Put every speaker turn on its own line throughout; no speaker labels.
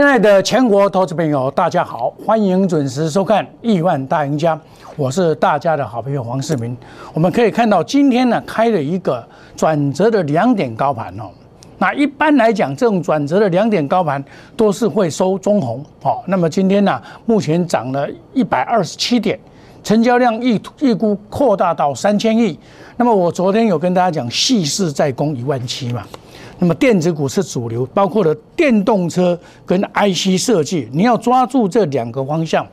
亲爱的全国投资朋友，大家好，欢迎准时收看《亿万大赢家》，我是大家的好朋友黄世明。我们可以看到，今天呢开了一个转折的两点高盘哦。那一般来讲，这种转折的两点高盘都是会收中红哦。那么今天呢，目前涨了一百二十七点，成交量预预估扩大到三千亿。那么我昨天有跟大家讲，细势在攻一万七嘛。那么电子股是主流，包括了电动车跟 IC 设计，你要抓住这两个方向，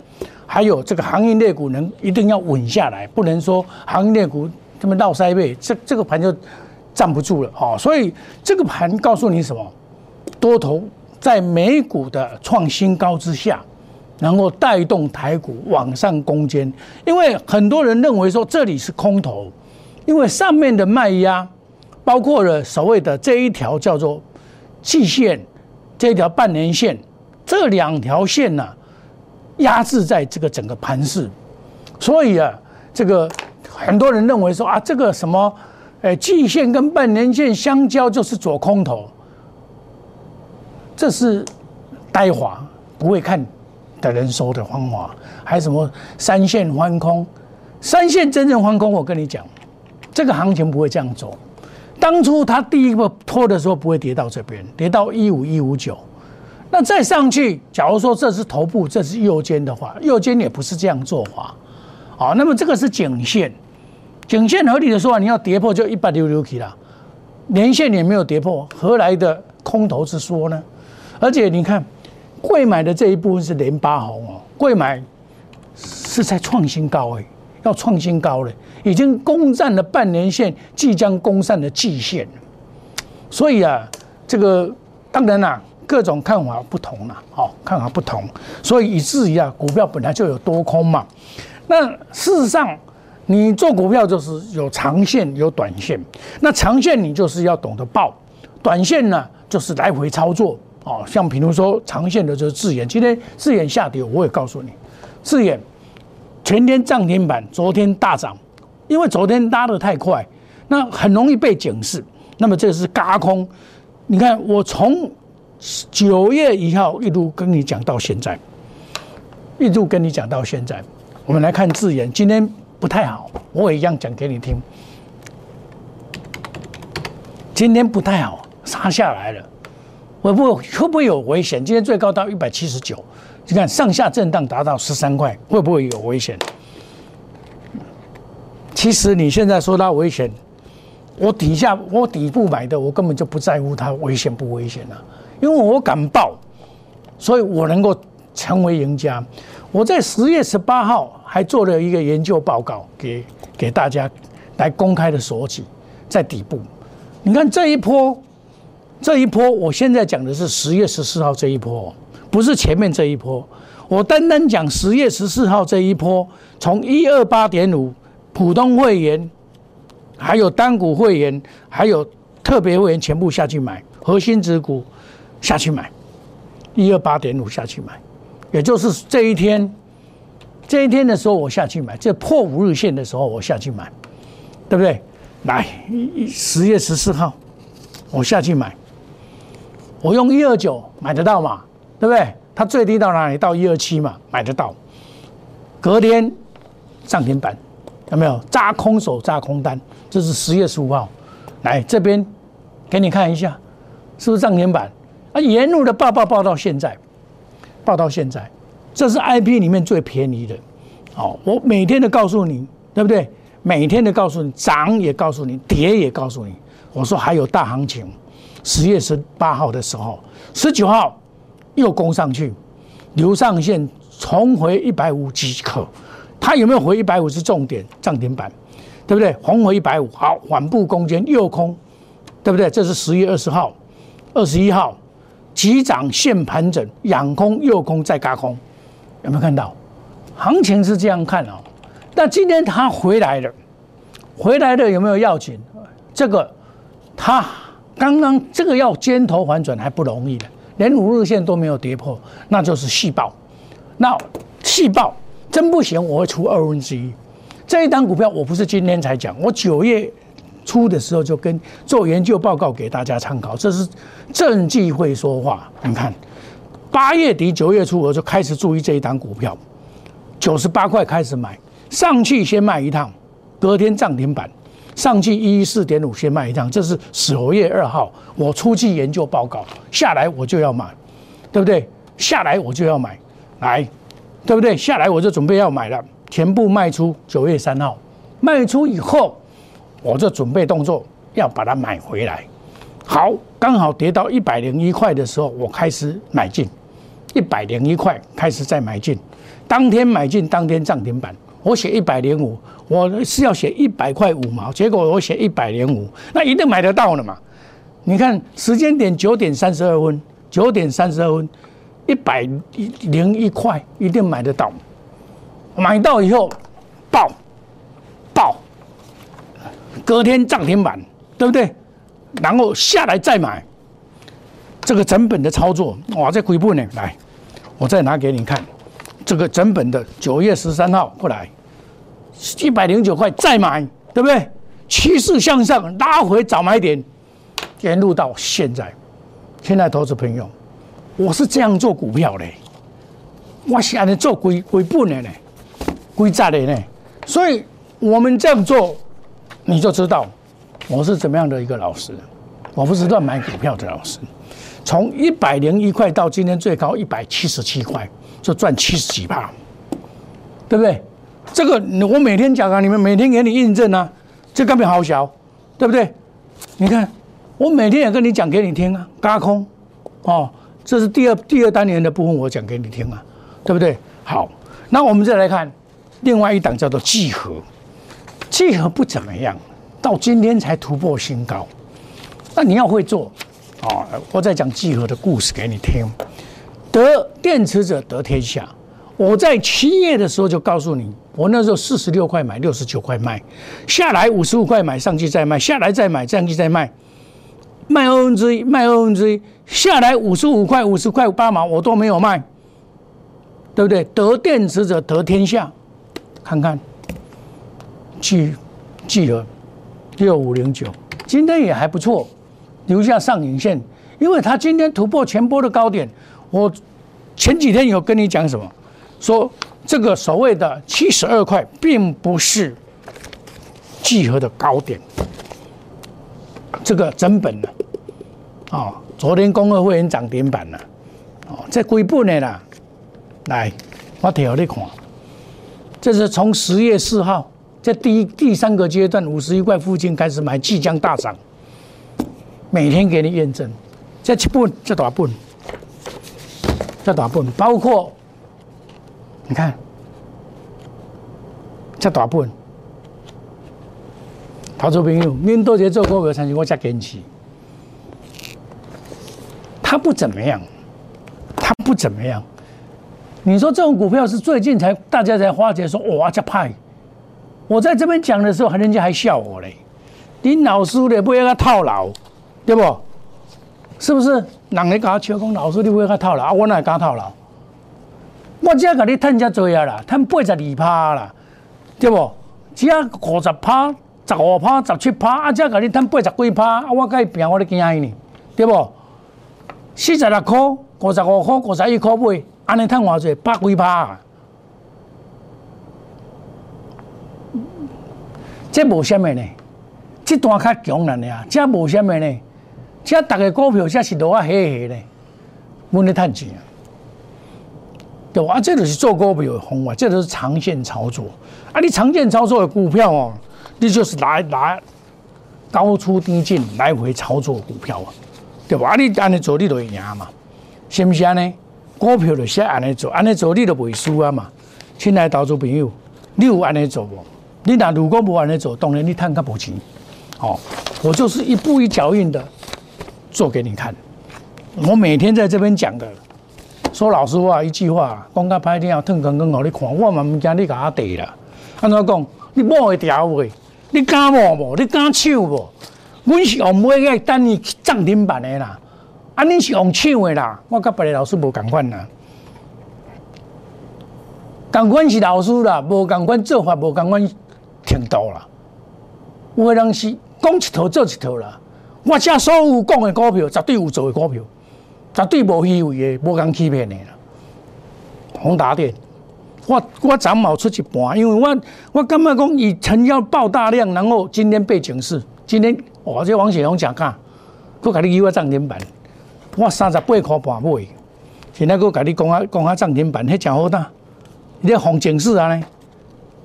还有这个行业类股能一定要稳下来，不能说行业类股这么闹塞背，这这个盘就站不住了哦。所以这个盘告诉你什么？多头在美股的创新高之下，能够带动台股往上攻坚，因为很多人认为说这里是空头，因为上面的卖压。包括了所谓的这一条叫做季线，这一条半年线，这两条线呢压制在这个整个盘势，所以啊，这个很多人认为说啊，这个什么，哎，季线跟半年线相交就是左空头，这是呆滑不会看的人说的方法，还什么三线翻空，三线真正翻空，我跟你讲，这个行情不会这样走。当初它第一个拖的时候不会跌到这边，跌到一五一五九，那再上去，假如说这是头部，这是右肩的话，右肩也不是这样做法，好，那么这个是颈线，颈线合理的说法，你要跌破就一百六六 K 了，连线也没有跌破，何来的空头之说呢？而且你看，贵买的这一部分是连八红哦，贵买是在创新高哎。要创新高了，已经攻占了半年线，即将攻上的季线所以啊，这个当然啦，各种看法不同了，好，看法不同，所以以至于啊，股票本来就有多空嘛。那事实上，你做股票就是有长线有短线，那长线你就是要懂得报，短线呢就是来回操作哦。像比如说长线的就是智眼，今天智眼下跌，我也告诉你，智眼。前天涨停板，昨天大涨，因为昨天拉得太快，那很容易被警示。那么这是嘎空。你看，我从九月一号一路跟你讲到现在，一路跟你讲到现在。我们来看字眼，今天不太好，我也一样讲给你听。今天不太好，杀下来了，会不会会不会有危险？今天最高到一百七十九。你看上下震荡达到十三块，会不会有危险？其实你现在说它危险，我底下我底部买的，我根本就不在乎它危险不危险了，因为我敢报，所以我能够成为赢家。我在十月十八号还做了一个研究报告给给大家来公开的索取，在底部。你看这一波，这一波，我现在讲的是十月十四号这一波。不是前面这一波，我单单讲十月十四号这一波，从一二八点五普通会员，还有单股会员，还有特别会员全部下去买核心指股下去买，一二八点五下去买，也就是这一天，这一天的时候我下去买，这破五日线的时候我下去买，对不对？来，十月十四号我下去买，我用一二九买得到嘛？对不对？它最低到哪里？到一二七嘛，买得到。隔天涨停板，有没有？扎空手扎空单，这是十月十五号。来这边给你看一下，是不是涨停板？啊，沿路的报报报到现在，报到现在，这是 I P 里面最便宜的。好，我每天都告诉你，对不对？每天都告诉你，涨也告诉你，跌也告诉你。我说还有大行情，十月十八号的时候，十九号。又攻上去，留上线重回一百五即可。它有没有回一百五是重点，涨停板，对不对？红回一百五，好，缓步攻坚，又空，对不对？这是十月二十号、二十一号，急涨现盘整，仰空右空再嘎空，有没有看到？行情是这样看哦。那今天它回来了，回来的有没有要紧？这个它刚刚这个要尖头反转还不容易的。连五日线都没有跌破，那就是细爆。那细爆真不行，我会出二分之一。这一单股票我不是今天才讲，我九月初的时候就跟做研究报告给大家参考。这是政绩会说话，你看八月底九月初我就开始注意这一档股票，九十八块开始买，上去先卖一趟，隔天涨停板，上去一四点五先卖一趟，这是十月二号我出具研究报告，下来我就要买，对不对？下来我就要买，来，对不对？下来我就准备要买了，全部卖出九月三号，卖出以后，我就准备动作要把它买回来。好，刚好跌到一百零一块的时候，我开始买进，一百零一块开始再买进，当天买进，当天涨停板。我写一百零五，我是要写一百块五毛，结果我写一百零五，那一定买得到了嘛？你看时间点九点三十二分，九点三十二分，一百零一块一定买得到，买到以后爆爆，隔天涨停板，对不对？然后下来再买，这个整本的操作哇，这回本呢？来，我再拿给你看，这个整本的九月十三号过来，一百零九块再买，对不对？趋势向上，拉回早买点，沿路到现在，现在投资朋友，我是这样做股票的，我是安尼做归归本的呢，归债的呢，所以我们这样做，你就知道。我是怎么样的一个老师？我不是乱买股票的老师。从一百零一块到今天最高一百七十七块，就赚七十几趴，对不对？这个我每天讲啊，你们每天给你印证啊，这根本好小，对不对？你看，我每天也跟你讲给你听啊，高空哦，这是第二第二单元的部分，我讲给你听啊，对不对？好，那我们再来看另外一档叫做聚合，聚合不怎么样。到今天才突破新高，那你要会做啊！我再讲集合的故事给你听。得电池者得天下。我在七月的时候就告诉你，我那时候四十六块买，六十九块卖，下来五十五块买，上去再卖，下来再买，上去再卖，卖二分之一，卖二分之一，下来五十五块、五十块八毛，我都没有卖，对不对？得电池者得天下，看看，聚聚合。六五零九，今天也还不错，留下上影线，因为它今天突破前波的高点。我前几天有跟你讲什么？说这个所谓的七十二块，并不是聚合的高点，这个整本的啊，昨天工二会员涨停板了，哦，这归本的啦。来，我调你看，这是从十月四号。在第一、第三个阶段，五十一块附近开始买，即将大涨。每天给你验证，这七本、这大本、这大本，包括你看这大本，投资朋友，面对这做股票，相信我加坚持。他不怎么样，他不怎么样。你说这种股票是最近才大家才发觉说哇，这派。我在这边讲的时候，人家还笑我嘞。你老师咧不要他套牢，对不？是不是？人咧他笑讲老师你不要他套牢啊？我哪会他套牢？我只要给你趁遮多呀啦，趁八十二趴啦，对不？只要五十趴、十五趴、十七趴，啊，只甲你趁八十几趴，啊，我甲伊拼，我咧惊伊呢，对不？四十六块、五十五块、五十一块买，安尼趁偌济？百几趴。这无什么呢？这段较强人呀，这无什么呢？这大个股票这是落啊下下呢，阮咧趁钱啊，对？啊，这就是做股票的方法，这都是长线操作。啊，你长线操作的股票哦，你就是来来高出低进，来回操作股票啊，对吧？啊，你安尼做你就会赢嘛，是不是安尼？股票就是安尼做，安尼做你就袂输啊嘛。亲爱投资朋友，你有安尼做无？你那如果无安尼做，当然你探个不清。哦，我就是一步一脚印的做给你看。我每天在这边讲的，说老实话一句话，讲到歹听要腾更更好你看，我嘛唔惊你甲我地啦。安怎讲？你摸会调袂？你敢摸无？你敢抢无？阮是用买个等你涨停板的啦。啊，你是用抢的啦。我甲别个老师无共款啦。共款是老师啦，无共款做法，无共款。程度啦，有个人是讲一套做一套啦。我这所有讲的股票，绝对有做的股票，绝对无虚伪的，无讲欺骗的啦。宏达电，我我涨毛出一半，因为我我感觉讲以成交爆大量，然后今天被警示，今天我这王雪红讲卡，佮甲你以我涨停板，我三十八块半买，现在佮甲你讲下讲下涨停板，迄真好大，你红警示啊呢？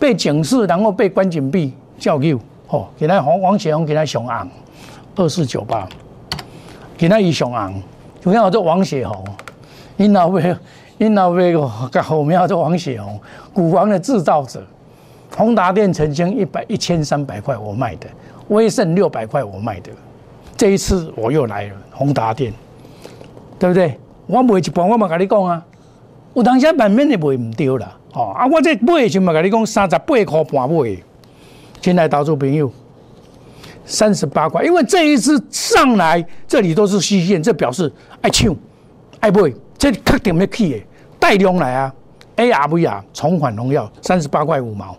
被警示，然后被关紧闭叫救，吼！今仔王王雪红今仔上红，二四九八，今仔伊上红，就像这王雪红，因老尾。因老尾个后面叫王雪红，股王的制造者。宏达电曾经一百一千三百块我卖的，威盛六百块我卖的。这一次我又来了，宏达电，对不对？我卖一半，我嘛跟你讲啊，有当时版面的卖唔丢啦，哦啊，我这买的时嘛跟你讲三十八块半买。进来投资朋友，三十八块，因为这一次上来这里都是虚线，这表示爱抢爱买，这确定要去的。带量来啊！ARV 啊，重返荣耀三十八块五毛，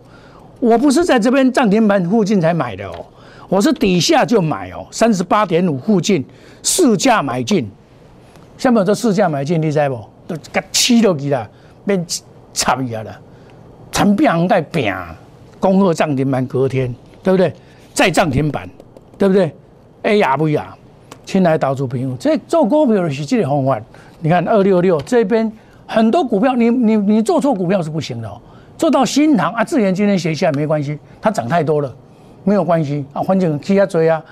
我不是在这边涨停板附近才买的哦，我是底下就买哦，三十八点五附近市价买进，下面这市价买进，你知不？都给吃落去了，变插一下了，长变在变，恭贺涨停板隔天，对不对？再涨停板，对不对？ARV 啊，亲爱投资朋友，这做股票的是这个方法，你看二六六这边。很多股票，你你你做错股票是不行的。做到新塘啊，自然今天写下来没关系，它涨太多了，没有关系啊。反正起下追啊，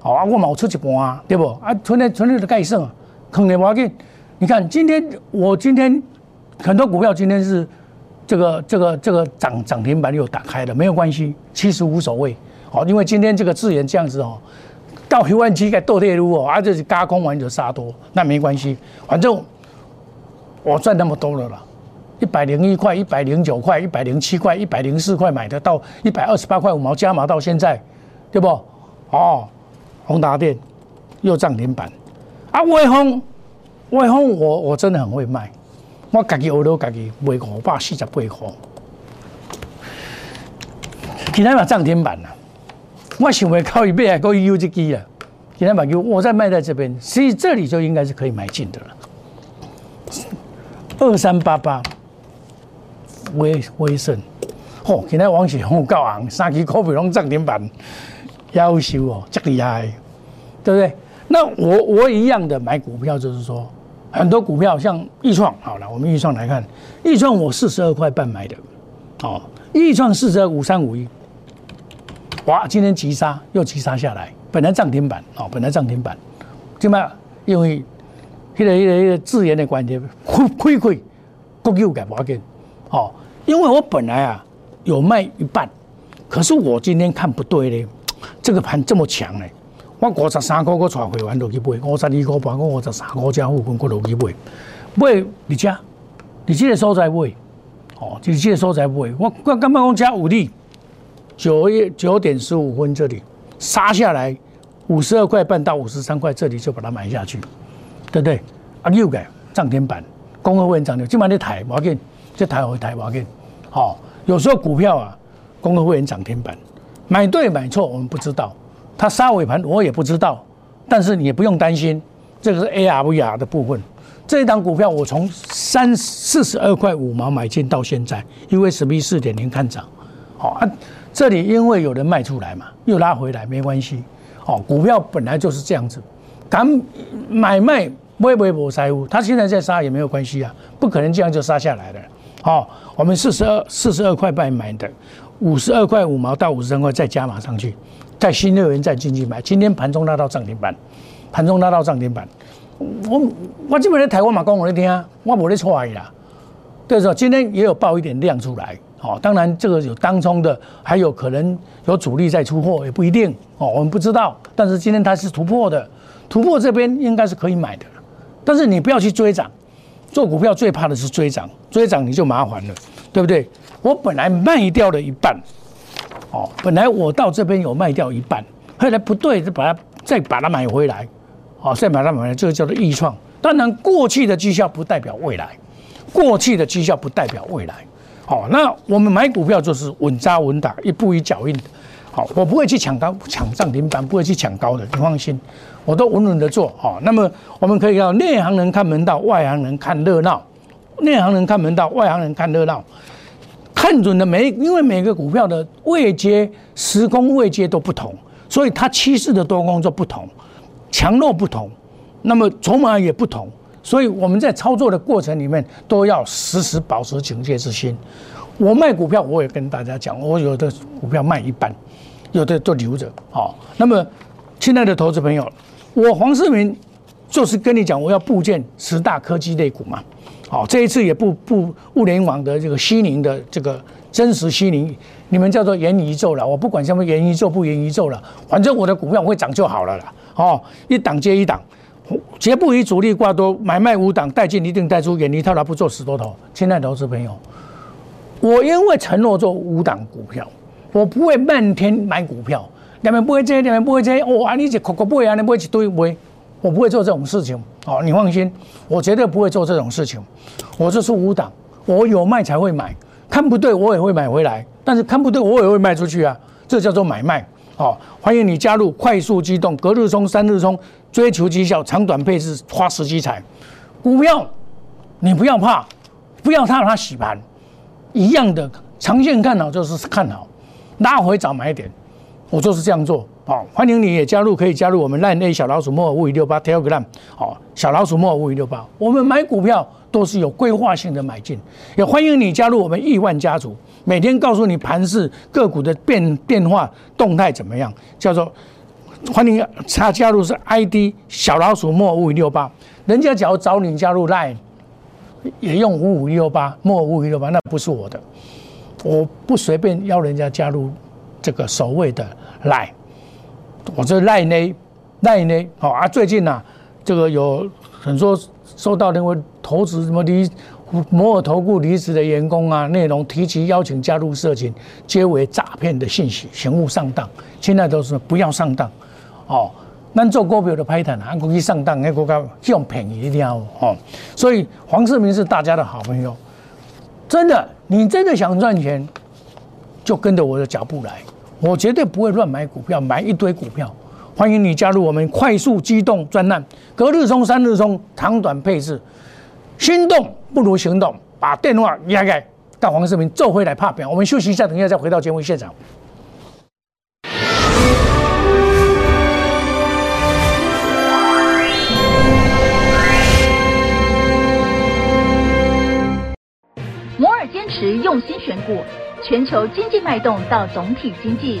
好啊，我冇出一半啊，对不？啊，存在存在的概剩啊，坑的要紧。你看今天我今天很多股票今天是这个这个这个涨涨停板又打开了，没有关系，其实无所谓。好，因为今天这个智源这样子哦，到一万七该倒跌入哦，啊，就是加空完就杀多，那没关系，反正。我赚那么多了啦，一百零一块、一百零九块、一百零七块、一百零四块买的，到一百二十八块五毛加码到现在，对不？哦，宏达电又涨停板，啊，威风，威风，我我真的很会卖，我自己我都自己卖五百四十八块，今天嘛涨停板了，我想为靠一倍还够优这机啊，今天把优我再卖在这边，所以这里就应该是可以买进的了。二三八八，威威盛，嚯！今天王雪红够昂，三支股票拢涨停板，优秀哦，这厉害，对不对？那我我一样的买股票，就是说很多股票像易创，好了，我们易创来看，易创我四十二块半买的，哦，易创四十二五三五一，哇！今天急杀又急杀下来，本来涨停板哦，本来涨停板，怎么因为？迄个、迄个、迄个自然的关系，亏亏亏，国有改不紧，哦，因为我本来啊有卖一半，可是我今天看不对咧，这个盘这么强嘞，我五十三块我带会员落去买，五十二块半我五十三块加附近我落去买，买你家，你这个所在买，哦，你这个所在买，我我刚刚讲加五力，九月九点十五分这里杀下来五十二块半到五十三块，这里就把它买下去。对不对？啊，又个涨停板，公会会涨停，今晚你抬，要紧，这抬回抬，要紧。好，有时候股票啊，公会会员涨停板，买对买错我们不知道，它杀尾盘我也不知道，但是你也不用担心，这个是 ARVR 的部分。这一档股票我从三四十二块五毛买进到现在，因为 SB 四点零看涨，好啊，这里因为有人卖出来嘛，又拉回来没关系。好，股票本来就是这样子。敢买卖微微博财务，他现在在杀也没有关系啊，不可能这样就杀下来的。好，我们四十二四十二块半买的，五十二块五毛到五十三块再加码上去，在新乐园再进去买。今天盘中拉到涨停板，盘中拉到涨停板。我我基本在台湾嘛讲我那天啊，我没在错意啦。对候今天也有爆一点量出来。哦，当然这个有当冲的，还有可能有主力在出货，也不一定。哦，我们不知道。但是今天它是突破的。突破这边应该是可以买的，但是你不要去追涨。做股票最怕的是追涨，追涨你就麻烦了，对不对？我本来卖掉了一半，哦，本来我到这边有卖掉一半，后来不对，就把它再把它买回来，哦，再把它买回来，这个叫做预创。当然，过去的绩效不代表未来，过去的绩效不代表未来。好，那我们买股票就是稳扎稳打，一步一脚印，好，我不会去抢高抢涨停板，不会去抢高的，你放心，我都稳稳的做。好，那么我们可以要内行人看门道，外行人看热闹。内行人看门道，外行人看热闹。看准的每，因为每个股票的位阶、时空位阶都不同，所以它趋势的多空就不同，强弱不同，那么筹码也不同，所以我们在操作的过程里面都要时时保持警戒之心。我卖股票，我也跟大家讲，我有的股票卖一半，有的都留着。好，那么亲爱的投资朋友，我黄世明就是跟你讲，我要部建十大科技类股嘛。好，这一次也不不物联网的这个虚拟的这个真实虚拟，你们叫做元宇宙了。我不管什么元宇宙不元宇宙了，反正我的股票会涨就好了啦。哦，一档接一档，绝不以主力挂多，买卖五档，带进一定带出，远离套牢不做死多头。亲爱的投资朋友，我因为承诺做五档股票，我不会漫天买股票，两边不会接，两边不会接。哇，你这口口不会啊，你不会一堆不会。我不会做这种事情，哦，你放心，我绝对不会做这种事情。我这是五档，我有卖才会买，看不对我也会买回来，但是看不对我也会卖出去啊，这叫做买卖。哦，欢迎你加入快速机动，隔日冲、三日冲，追求绩效，长短配置，花时机财。股票你不要怕，不要怕它洗盘，一样的，长线看好就是看好，拉回早买点，我就是这样做。好，欢迎你也加入，可以加入我们烂 A 小老鼠莫尔五五六八 Telegram。好，小老鼠莫尔五五六八，我们买股票都是有规划性的买进，也欢迎你加入我们亿万家族，每天告诉你盘势个股的变变化动态怎么样，叫做欢迎他加入是 ID 小老鼠莫五五六八，人家只要找你加入 Line，也用五五六八莫五五六八，那不是我的，我不随便邀人家加入这个所谓的 Line。我这赖呢，赖呢，好啊！最近呐，这个有很多收到那个投资什么离摩尔投顾离职的员工啊，内容提及邀请加入社群，皆为诈骗的信息，请勿上当。现在都是不要上当，哦，咱做股票的拍谈，还故意上当，那股票用便宜一定要哦。所以黄世明是大家的好朋友，真的，你真的想赚钱，就跟着我的脚步来。我绝对不会乱买股票，买一堆股票。欢迎你加入我们快速机动专案，隔日冲、三日冲，长短配置。心动不如行动，把电话压开，到黄世明做回来怕表。我们休息一下，等一下再回到节目现场。
摩尔坚持用心选股。全球经济脉动到总体经济，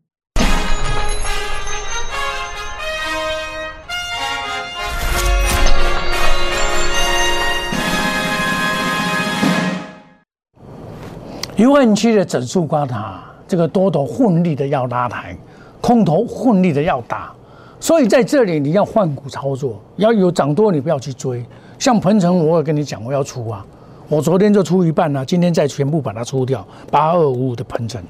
一万七的整数关卡，这个多头混力的要拉抬，空头混力的要打，所以在这里你要换股操作，要有涨多你不要去追。像鹏程，我也跟你讲，我要出啊，我昨天就出一半了，今天再全部把它出掉。八二五五的鹏程，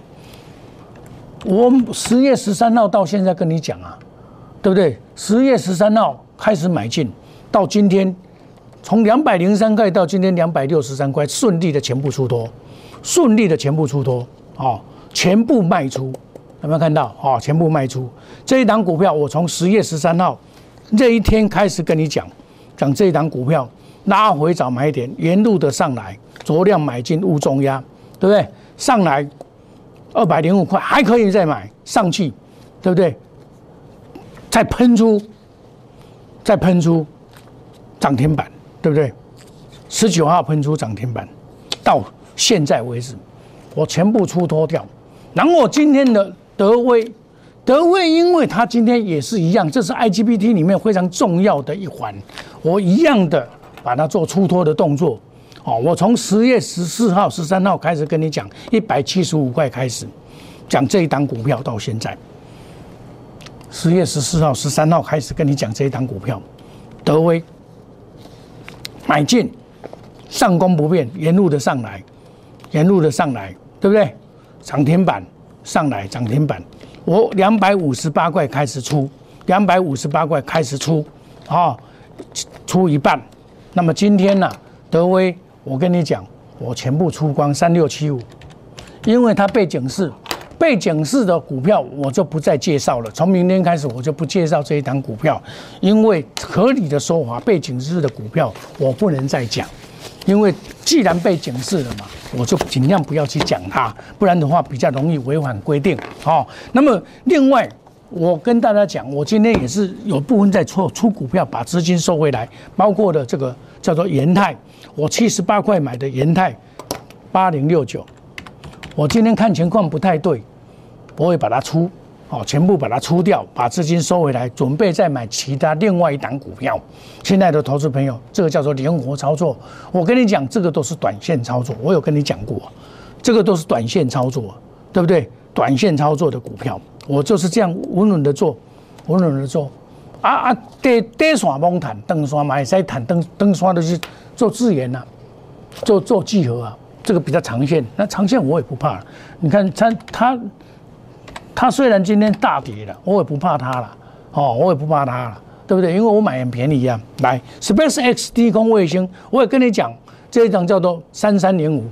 我十月十三号到现在跟你讲啊，对不对？十月十三号开始买进，到今天从两百零三块到今天两百六十三块，顺利的全部出脱。顺利的全部出脱，哦，全部卖出，有没有看到？哦，全部卖出这一档股票，我从十月十三号这一天开始跟你讲，讲这一档股票拉回找买点，沿路的上来，酌量买进勿重压，对不对？上来二百零五块还可以再买上去，对不对？再喷出，再喷出涨停板，对不对？十九号喷出涨停板，到。现在为止，我全部出脱掉，然后我今天的德威德威，因为它今天也是一样，这是 IGBT 里面非常重要的一环，我一样的把它做出脱的动作。哦，我从十月十四号、十三号开始跟你讲，一百七十五块开始讲这一档股票，到现在。十月十四号、十三号开始跟你讲这一档股票，德威买进，上攻不变，沿路的上来，沿路的上来，对不对？涨停板上来，涨停板，我两百五十八块开始出，两百五十八块开始出，啊，出一半。那么今天呢，德威。我跟你讲，我全部出光三六七五，因为它背景是背景式的股票我就不再介绍了。从明天开始，我就不介绍这一档股票，因为合理的说法，背景式的股票我不能再讲，因为既然被警示了嘛，我就尽量不要去讲它，不然的话比较容易违反规定。好，那么另外，我跟大家讲，我今天也是有部分在出出股票，把资金收回来，包括的这个叫做延泰。我七十八块买的延泰，八零六九，我今天看情况不太对，我会把它出，哦，全部把它出掉，把资金收回来，准备再买其他另外一档股票。亲爱的投资朋友，这个叫做灵活操作。我跟你讲，这个都是短线操作，我有跟你讲过，这个都是短线操作，对不对？短线操作的股票，我就是这样稳稳的做，稳稳的做。啊啊，跌跌线猛弹，登线买再弹，登登线都是。做自研呐，做做聚合啊，这个比较长线。那长线我也不怕。你看它它它虽然今天大跌了，我也不怕它了。哦，我也不怕它了，对不对？因为我买很便宜啊。来，Space X 低空卫星，我也跟你讲，这一张叫做三三零五，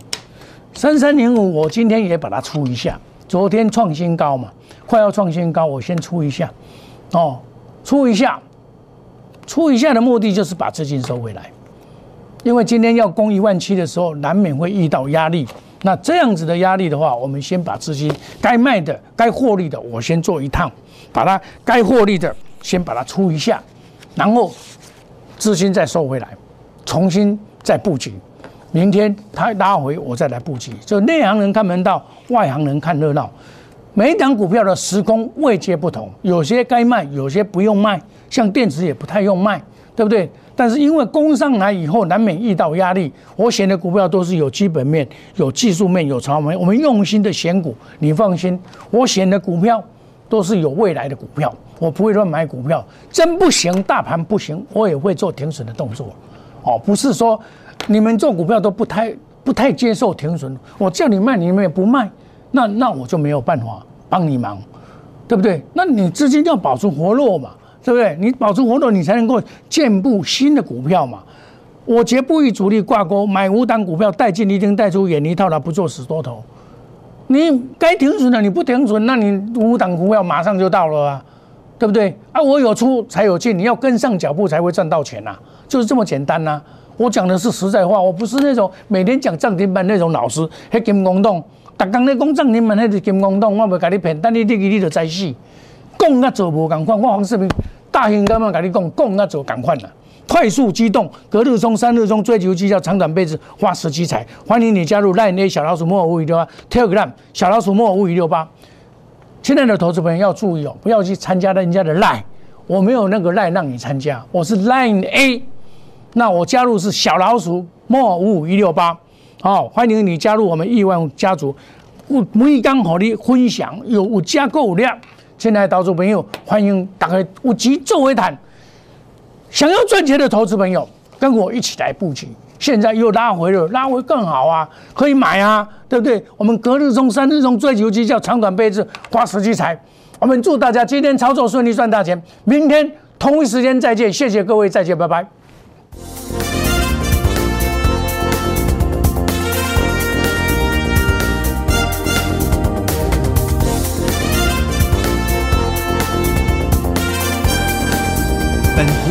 三三零五，我今天也把它出一下。昨天创新高嘛，快要创新高，我先出一下。哦，出一下，出一下的目的就是把资金收回来。因为今天要攻一万七的时候，难免会遇到压力。那这样子的压力的话，我们先把资金该卖的、该获利的，我先做一趟，把它该获利的先把它出一下，然后资金再收回来，重新再布局。明天它拉回，我再来布局。就内行人看门道，外行人看热闹。每一档股票的时空位阶不同，有些该卖，有些不用卖。像电子也不太用卖，对不对？但是因为攻上来以后，难免遇到压力。我选的股票都是有基本面、有技术面、有长面。我们用心的选股，你放心，我选的股票都是有未来的股票，我不会乱买股票。真不行，大盘不行，我也会做停损的动作。哦，不是说你们做股票都不太不太接受停损，我叫你卖，你们也不卖，那那我就没有办法帮你忙，对不对？那你资金要保持活络嘛。对不对？你保持活动，你才能够建布新的股票嘛。我绝不与主力挂钩，买五档股票带进一定带出，远离套牢，不做死多头。你该停损的你不停损，那你五档股票马上就到了啊，对不对？啊，我有出才有进，你要跟上脚步才会赚到钱呐，就是这么简单呐。我讲的是实在话，我不是那种每天讲涨停板那种老师，黑金公洞，逐工咧讲涨停板，迄是金公洞，我袂甲你骗，等你入去你就知死。讲啊做无共款，我黄世明大型干嘛跟你讲，讲啊做共款啦。快速机动，隔日冲，三日冲，追求绩效，长短辈子，花时机财。欢迎你加入 Line A 小老鼠莫尔五五六八，Telegram 小老鼠莫尔五五六八。亲爱的投资朋友要注意哦，不要去参加人家的 Line，我没有那个 Line 让你参加，我是 Line A。那我加入是小老鼠莫五五一六八。好，欢迎你加入我们亿万家族，我每刚和你分享有有加购量。亲爱的投资朋友，欢迎打开五级作为谈。想要赚钱的投资朋友，跟我一起来布局。现在又拉回了，拉回更好啊，可以买啊，对不对？我们隔日中、三日中追求绩效，长短配置，花时机财。我们祝大家今天操作顺利，赚大钱。明天同一时间再见，谢谢各位，再见，拜拜。